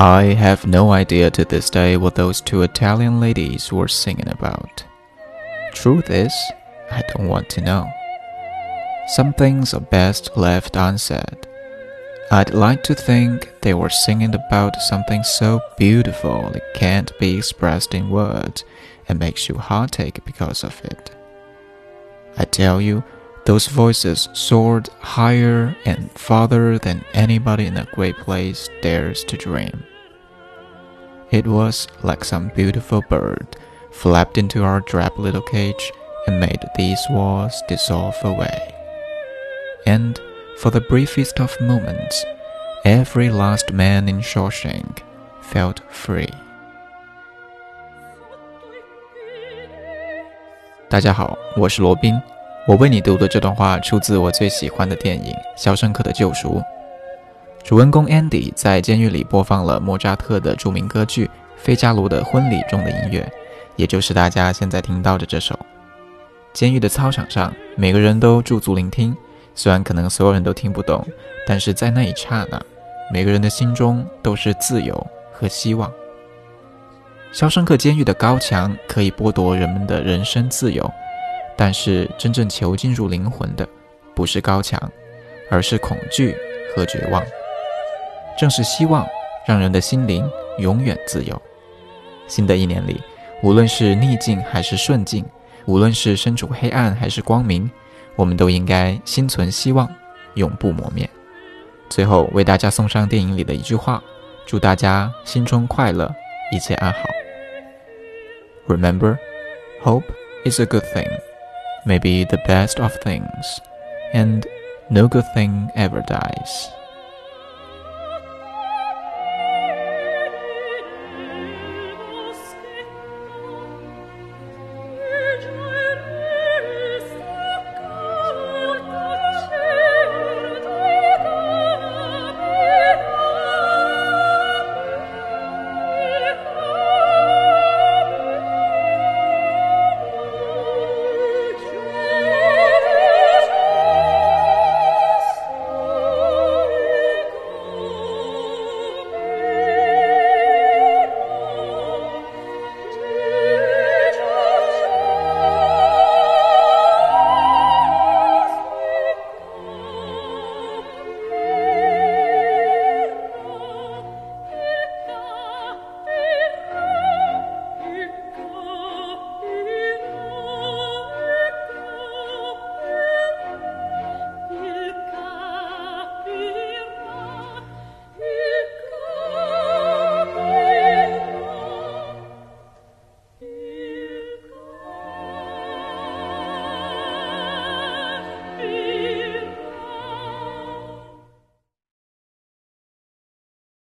I have no idea to this day what those two Italian ladies were singing about. Truth is, I don't want to know. Some things are best left unsaid. I'd like to think they were singing about something so beautiful it can't be expressed in words and makes you heartache because of it. I tell you, those voices soared higher and farther than anybody in a great place dares to dream. It was like some beautiful bird flapped into our drab little cage and made these walls dissolve away. And for the briefest of moments, every last man in Shawshank felt free. 大家好，我是罗宾。 我为你读的这段话出自我最喜欢的电影《肖申克的救赎》。主人公 Andy 在监狱里播放了莫扎特的著名歌剧《费加罗的婚礼》中的音乐，也就是大家现在听到的这首。监狱的操场上，每个人都驻足聆听。虽然可能所有人都听不懂，但是在那一刹那，每个人的心中都是自由和希望。肖申克监狱的高墙可以剥夺人们的人身自由，但是真正囚禁住灵魂的，不是高墙，而是恐惧和绝望。正是希望，让人的心灵永远自由。新的一年里，无论是逆境还是顺境，无论是身处黑暗还是光明。我们都应该心存希望，永不磨灭。最后为大家送上电影里的一句话：祝大家新春快乐，一切安好。Remember, hope is a good thing, maybe the best of things, and no good thing ever dies.